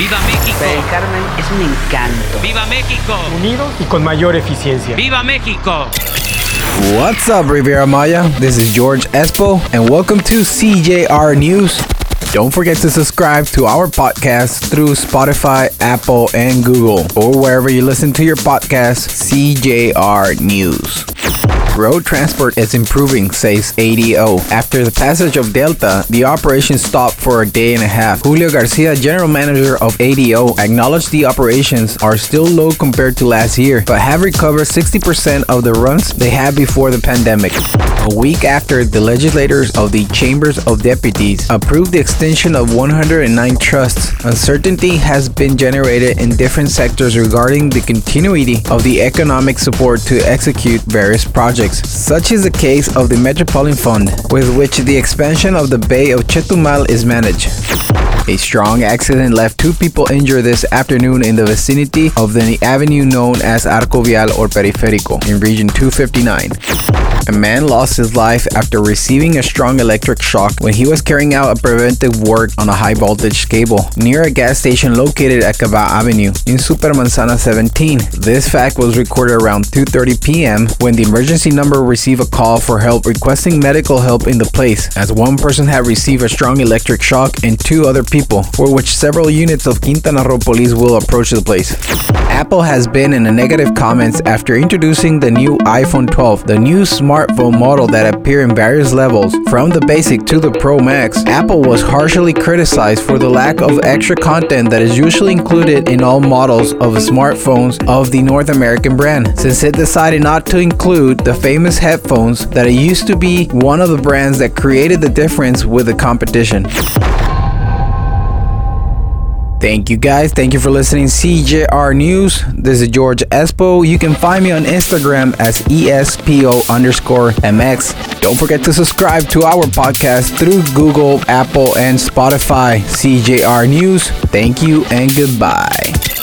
¡Viva México! El Carmen es un encanto. ¡Viva México! Unidos y con mayor eficiencia. ¡Viva México! What's up, Riviera Maya? This is George Espo, and welcome to CJR News. Don't forget to subscribe to our podcast through Spotify, Apple, and Google, or wherever you listen to your podcast, CJR News. Road transport is improving, says ADO. After the passage of Delta, the operation stopped for a day and a half. Julio Garcia, general manager of ADO, acknowledged the operations are still low compared to last year, but have recovered 60% of the runs they had before the pandemic. A week after the legislators of the Chambers of Deputies approved the extension of 109 trusts, uncertainty has been generated in different sectors regarding the continuity of the economic support to execute various projects. Such is the case of the Metropolitan Fund, with which the expansion of the Bay of Chetumal is managed. A strong accident left two people injured this afternoon in the vicinity of the avenue known as Arco Vial or Periférico in Region 259. A man lost his life after receiving a strong electric shock when he was carrying out a preventive work on a high voltage cable near a gas station located at Kabah Avenue in Supermanzana 17. This fact was recorded around 2:30 p.m. when the emergency number received a call for help requesting medical help in the place as one person had received a strong electric shock and two other people for which several units of Quintana Roo police will approach the place. Apple has been in a negative comments after introducing the new iPhone 12, the new smartphone model that appear in various levels from the basic to the Pro Max. Apple was harshly criticized for the lack of extra content that is usually included in all models of smartphones of the North American brand, since it decided not to include the famous headphones that used to be one of the brands that created the difference with the competition. Thank you guys. Thank you for listening. CJR News. This is George Espo. You can find me on Instagram as ESPO underscore MX. Don't forget to subscribe to our podcast through Google, Apple, and Spotify. CJR News. Thank you and goodbye.